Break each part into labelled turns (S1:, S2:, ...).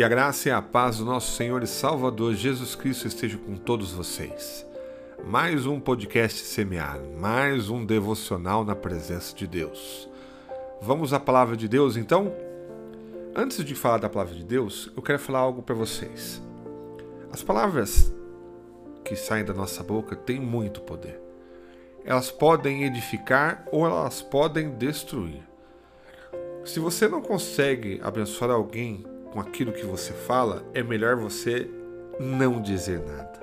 S1: Que a graça e a paz do nosso Senhor e Salvador Jesus Cristo esteja com todos vocês. Mais um podcast semear, mais um devocional na presença de Deus. Vamos à palavra de Deus então? Antes de falar da palavra de Deus, eu quero falar algo para vocês. As palavras que saem da nossa boca têm muito poder. Elas podem edificar ou elas podem destruir. Se você não consegue abençoar alguém com aquilo que você fala, é melhor você não dizer nada.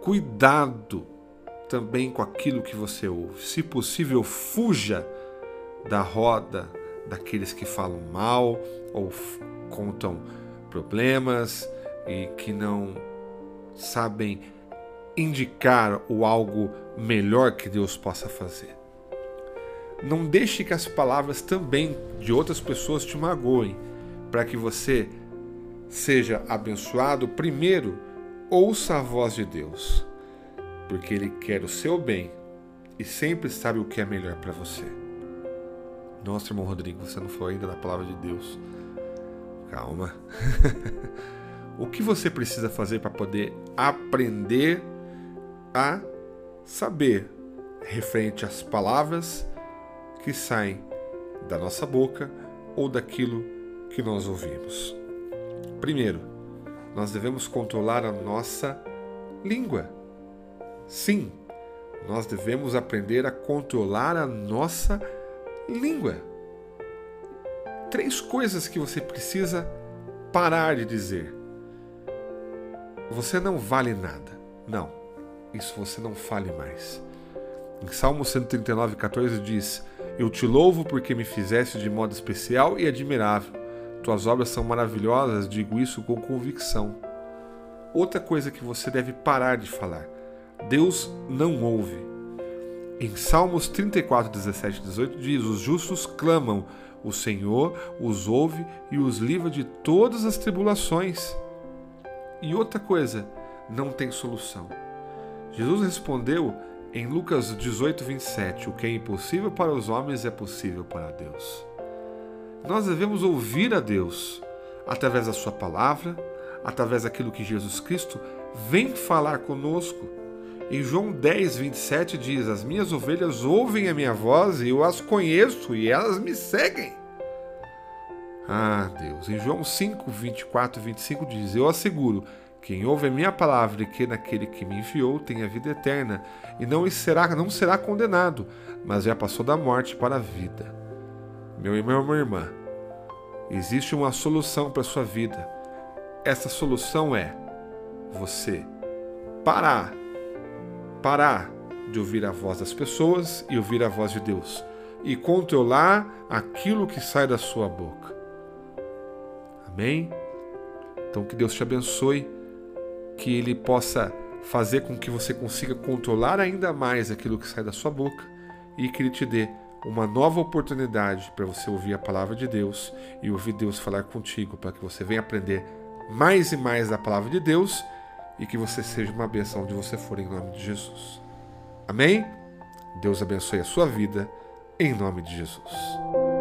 S1: Cuidado também com aquilo que você ouve. Se possível, fuja da roda daqueles que falam mal ou contam problemas e que não sabem indicar o algo melhor que Deus possa fazer. Não deixe que as palavras também de outras pessoas te magoem para que você seja abençoado, primeiro, ouça a voz de Deus, porque Ele quer o seu bem e sempre sabe o que é melhor para você. Nossa, irmão Rodrigo, você não foi ainda da palavra de Deus. Calma. o que você precisa fazer para poder aprender a saber referente às palavras que saem da nossa boca ou daquilo que nós ouvimos. Primeiro, nós devemos controlar a nossa língua. Sim, nós devemos aprender a controlar a nossa língua. Três coisas que você precisa parar de dizer. Você não vale nada. Não, isso você não fale mais. Em Salmo 139, 14 diz: Eu te louvo porque me fizeste de modo especial e admirável tuas obras são maravilhosas, digo isso com convicção. Outra coisa que você deve parar de falar: Deus não ouve. Em Salmos 34, 17 e 18 diz: Os justos clamam, o Senhor os ouve e os livra de todas as tribulações. E outra coisa, não tem solução. Jesus respondeu em Lucas 18, 27: O que é impossível para os homens é possível para Deus. Nós devemos ouvir a Deus através da Sua palavra, através daquilo que Jesus Cristo vem falar conosco. Em João 10, 27 diz: As minhas ovelhas ouvem a minha voz e eu as conheço e elas me seguem. Ah, Deus. Em João 5, 24 e 25 diz: Eu asseguro, quem ouve a minha palavra e que naquele que me enviou tem a vida eterna, e não será, não será condenado, mas já passou da morte para a vida. Meu irmão, minha irmã, existe uma solução para a sua vida. Essa solução é você parar, parar de ouvir a voz das pessoas e ouvir a voz de Deus e controlar aquilo que sai da sua boca. Amém? Então que Deus te abençoe, que Ele possa fazer com que você consiga controlar ainda mais aquilo que sai da sua boca e que Ele te dê uma nova oportunidade para você ouvir a palavra de Deus e ouvir Deus falar contigo, para que você venha aprender mais e mais da palavra de Deus e que você seja uma benção onde você for em nome de Jesus. Amém? Deus abençoe a sua vida em nome de Jesus.